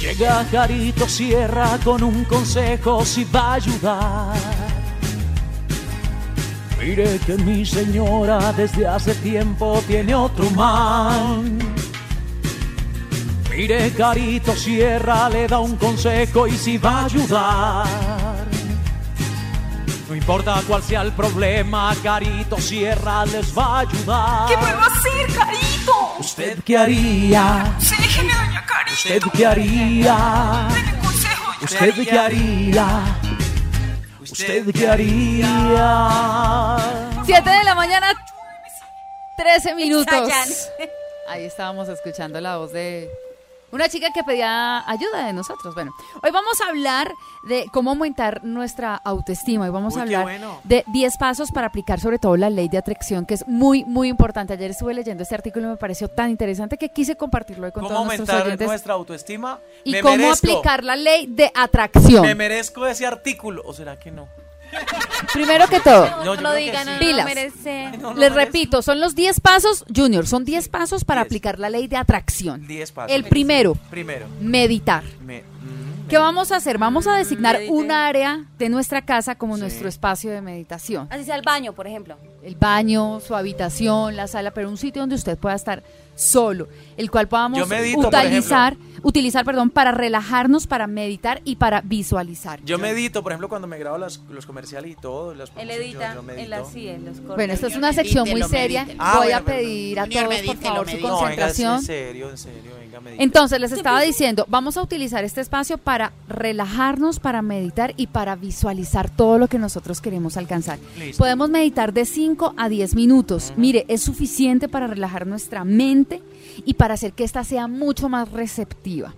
Llega Carito Sierra con un consejo si va a ayudar. Mire que mi señora desde hace tiempo tiene otro man. Mire, Carito Sierra le da un consejo y si va a ayudar. No importa cuál sea el problema, Carito Sierra les va a ayudar. ¿Qué puedo hacer, Carito? ¿Usted qué haría? Sí. ¿Usted qué haría? ¿Usted qué haría? ¿Usted qué haría? 7 de la mañana, 13 minutos. Ahí estábamos escuchando la voz de una chica que pedía ayuda de nosotros. Bueno, hoy vamos a hablar de cómo aumentar nuestra autoestima. Hoy vamos a Uy, hablar bueno. de 10 pasos para aplicar sobre todo la ley de atracción, que es muy, muy importante. Ayer estuve leyendo este artículo y me pareció tan interesante que quise compartirlo hoy con ¿Cómo todos nuestros aumentar oyentes. nuestra autoestima? Y Me cómo merezco. aplicar la ley de atracción. Me merezco ese artículo. ¿O será que no? Primero que todo, No, lo digan, sí. Pilas. No, no les merezco. repito, son los 10 pasos, Junior, son 10 pasos para Diez. aplicar la ley de atracción. 10 pasos. El primero, Primero. meditar. Me, mm, ¿Qué vamos a hacer? Vamos a designar Medite. un área de nuestra casa como Sí. nuestro espacio de meditación. Así sea el baño, por ejemplo. El baño, su habitación, la sala, pero un sitio donde usted pueda estar solo, el cual podamos medito, por utilizar, utilizar, perdón, para relajarnos, para meditar y para visualizar. Yo medito, por ejemplo, cuando me grabo las- los comerciales y todo. Las Él edita yo, yo medito. en la sí, en los cortes. Bueno, esta es una sección muy seria. Ah, Voy a bueno, pedir a todos, por medítelo, favor, su medítelo. No, venga, concentración. en serio, en serio, venga. Entonces, les estaba diciendo, vamos a utilizar este espacio para relajarnos, para meditar y para visualizar todo lo que nosotros queremos alcanzar. Listo. Podemos meditar de 5 a 10 minutos. Mire, es suficiente para relajar nuestra mente y para hacer que ésta sea mucho más receptiva.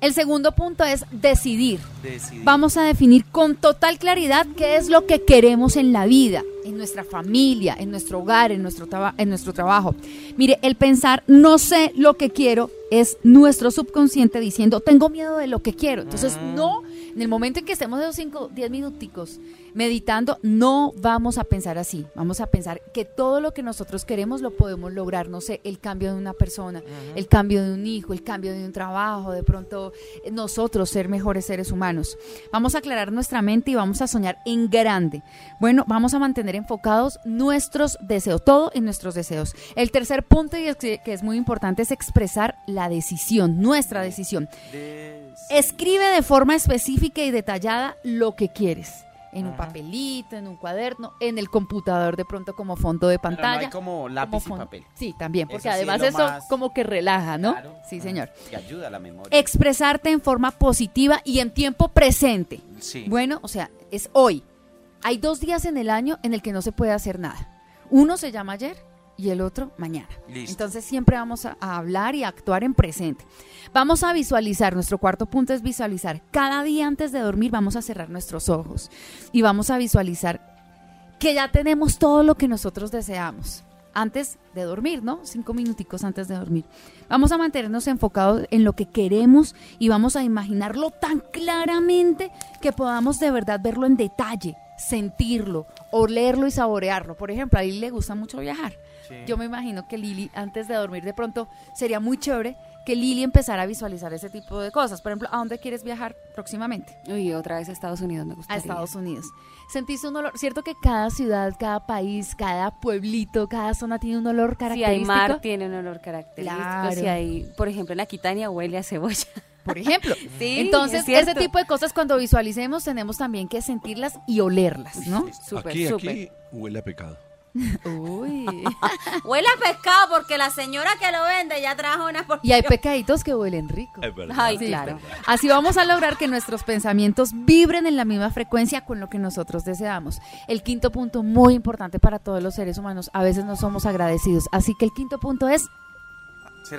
El segundo punto es decidir. Decidir. Vamos a definir con total claridad qué es lo que queremos en la vida, en nuestra familia, en nuestro hogar, en nuestro, en nuestro trabajo. Mire, el pensar no sé lo que quiero es nuestro subconsciente diciendo tengo miedo de lo que quiero. Entonces, no, en el momento en que estemos de esos 5, 10 minuticos meditando, no vamos a pensar así. Vamos a pensar que todo lo que nosotros queremos lo podemos lograr. No sé, el cambio de una persona, el cambio de un hijo, el cambio de un trabajo, de pronto eh, nosotros ser mejores seres humanos. Vamos a aclarar nuestra mente y vamos a soñar en grande. Bueno, vamos a mantener enfocados nuestros deseos, todo en nuestros deseos. El tercer punto, y es que, que es muy importante, es expresar la decisión, nuestra decisión. Des- Escribe de forma específica y detallada lo que quieres. En un papelito, en un cuaderno, en el computador de pronto como fondo de Pero no pantalla. hay como como lápiz y fondo- papel. Sí, también, porque Eso sí es además eso más- como que relaja, ¿no? Claro. Sí, señor. Que ayuda a la memoria. Expresarte en forma positiva y en tiempo presente. Sí. Bueno, o sea, es hoy. Hay dos días en el año en el que no se puede hacer nada. Uno se llama ayer y el otro mañana. Listo. Entonces siempre vamos a, a hablar y a actuar en presente. Vamos a visualizar, nuestro cuarto punto es visualizar. Cada día antes de dormir vamos a cerrar nuestros ojos y vamos a visualizar que ya tenemos todo lo que nosotros deseamos. Antes de dormir, ¿no? Cinco minuticos antes de dormir. Vamos a mantenernos enfocados en lo que queremos y vamos a imaginarlo tan claramente que podamos de verdad verlo en detalle, sentirlo, olerlo y saborearlo. Por ejemplo, a Lili le gusta mucho viajar. Sí. Yo me imagino que Lili, antes de dormir, de pronto sería muy chévere que Lili empezara a visualizar ese tipo de cosas. Por ejemplo, ¿a dónde quieres viajar próximamente? Uy, otra vez a Estados Unidos me A gustaría. Estados Unidos. ¿Sentís un olor? ¿Cierto que cada ciudad, cada país, cada pueblito, cada zona tiene un olor Si característico? hay mar, tiene un olor característico. Claro. Si hay, por ejemplo, en Aquitania huele a cebolla. Por ejemplo. Sí, Entonces, es ese tipo de cosas cuando visualicemos tenemos también que sentirlas y olerlas, ¿no? Súper, aquí, súper. aquí huele a pecado. Uy. Huele a pescado porque la señora que lo vende ya trajo una porción. Y hay pecaditos que huelen rico. Es verdad. Ay, Sí. claro. Así vamos a lograr que nuestros pensamientos vibren en la misma frecuencia con lo que nosotros deseamos. El quinto punto, muy importante para todos los seres humanos, a veces no somos agradecidos. Así que el quinto punto es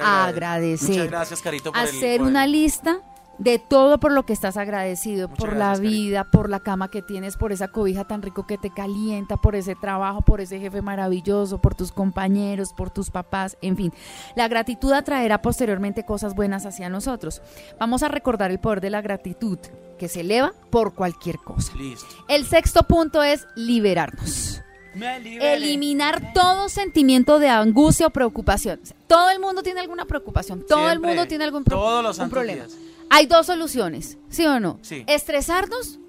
Agradecer. Muchas gracias, Carito, por el- hacer el- una lista de todo por lo que estás agradecido, Muchas por gracias, la vida, por la cama que tienes, por esa cobija tan rico que te calienta, por ese trabajo, por ese jefe maravilloso, por tus compañeros, por tus papás, en fin. La gratitud atraerá posteriormente cosas buenas hacia nosotros. Vamos a recordar el poder de la gratitud, que se eleva por cualquier cosa. Listo. El sexto punto es liberarnos. Eliminar todo sentimiento de angustia o preocupación. Todo el mundo tiene alguna preocupación, todo el Siempre, mundo tiene algún pro- todos los un problema. días. Hay dos soluciones, ¿sí o no? Sí. Estresarnos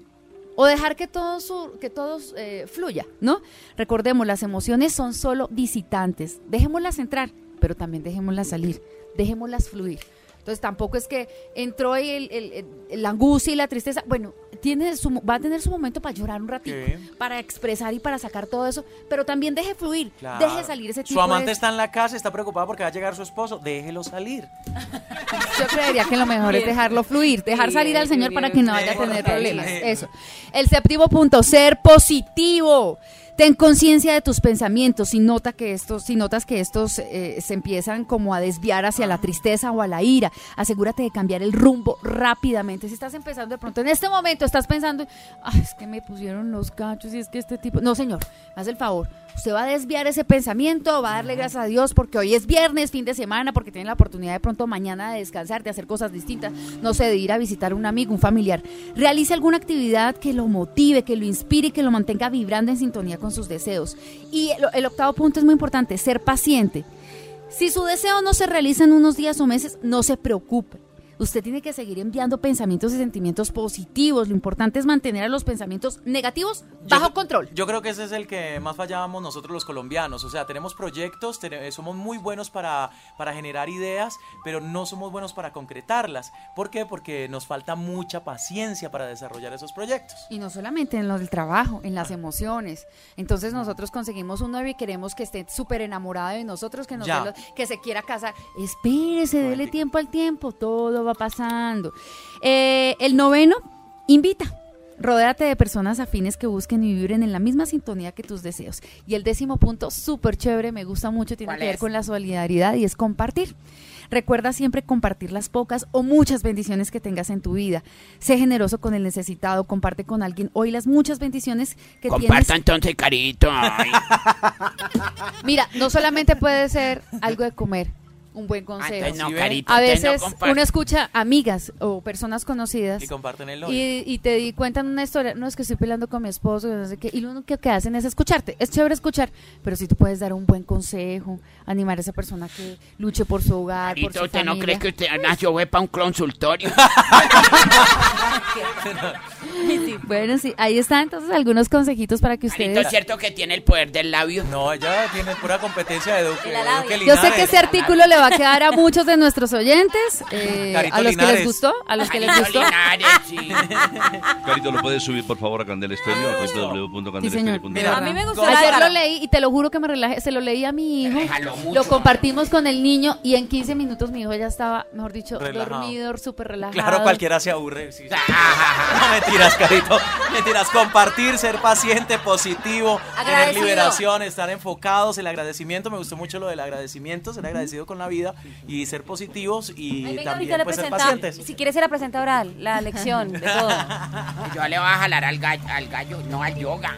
o dejar que todo, su- que todo eh, fluya, ¿no? Recordemos, las emociones son solo visitantes. Dejémoslas entrar, pero también dejémoslas salir, dejémoslas fluir. Entonces tampoco es que entró el, el- el- la angustia y la tristeza. Bueno, tiene su, va a tener su momento para llorar un ratito, para expresar y para sacar todo eso, pero también deje fluir, Claro. deje salir ese tipo Su amante de... está en la casa, está preocupada porque va a llegar su esposo. Déjelo salir. Yo creería que lo mejor es dejarlo fluir, dejar salir al Señor para que no vaya a tener problemas. Eso. El séptimo punto, ser positivo. Ten conciencia de tus pensamientos. Si, nota que estos, si notas que estos eh, se empiezan como a desviar hacia la tristeza o a la ira, asegúrate de cambiar el rumbo rápidamente. Si estás empezando de pronto, en este momento estás pensando, Ay, es que me pusieron los cachos y es que este tipo... No, señor, haz el favor. Usted va a desviar ese pensamiento, va a darle gracias a Dios porque hoy es viernes, fin de semana, porque tiene la oportunidad de pronto mañana de descansar, de hacer cosas distintas, no sé, de ir a visitar a un amigo, un familiar. Realice alguna actividad que lo motive, que lo inspire y que lo mantenga vibrando en sintonía con sus deseos. Y el, el octavo punto es muy importante, ser paciente. Si su deseo no se realiza en unos días o meses, no se preocupe. Usted tiene que seguir enviando pensamientos y sentimientos positivos. Lo importante es mantener a los pensamientos negativos bajo Yo- control. Yo creo que ese es el que más fallábamos nosotros los colombianos. O sea, tenemos proyectos, tene- somos muy buenos para, para generar ideas, pero no somos buenos para concretarlas. ¿Por qué? Porque nos falta mucha paciencia para desarrollar esos proyectos. Y no solamente en lo del trabajo, en las emociones. Entonces nosotros conseguimos un novio y queremos que esté súper enamorado de nosotros, que, nos Ya. dé lo- que se quiera casar. Espérese, dele tiempo al tiempo, todo va pasando. Eh, el noveno, invita. Rodéate de personas afines que busquen y vibren en la misma sintonía que tus deseos. Y el décimo punto, súper chévere, me gusta mucho, tiene ¿Cuál que ver es? con la solidaridad y es compartir. Recuerda siempre compartir las pocas o muchas bendiciones que tengas en tu vida. Sé generoso con el necesitado, comparte con alguien hoy las muchas bendiciones que Comparta tienes. entonces, carito. Ay. Mira, no solamente puede ser algo de comer, un buen consejo. Antes no, ¿Sí ven? carito. A no veces uno escucha amigas o personas conocidas Y comparten el y, y te di- cuentan una historia, no es que estoy peleando con mi esposo, no sé qué, y lo único que hacen es escucharte. Es chévere escuchar, pero si tú puedes dar un buen consejo, animar a esa persona que luche por su hogar, por su ¿usted no cree que usted nació fue para un consultorio? Bueno, sí, ahí están entonces algunos consejitos para que ustedes... ¿es cierto que tiene el poder del labio? No, ella tiene pura competencia de Duque, Yo sé que ese artículo le va a quedar a muchos de nuestros oyentes, eh, a los que les gustó, a los que les gustó. Linares, sí. Carito, ¿lo puedes subir por favor a Candel Estéreo? Ah, www.candelestereo.com. Mira, A mí me gustó Ayer lo leí y te lo juro que me relajé. Se lo leí a mi hijo. Lo compartimos con el niño y en 15 minutos mi hijo ya estaba, mejor dicho, Relajado. dormido, súper relajado. Claro, cualquiera se aburre. sí, sí. No, mentiras, Carito. Mentiras. Compartir, ser paciente, positivo, tener liberación, estar enfocados. El agradecimiento, me gustó mucho lo del agradecimiento, ser agradecido con la vida y ser positivos y Ay, venga, ahorita también pues, ser presenta. pacientes. Si quieres ser la presentadora, la lección de todo. Yo le voy a jalar al gallo, al gallo no al yoga.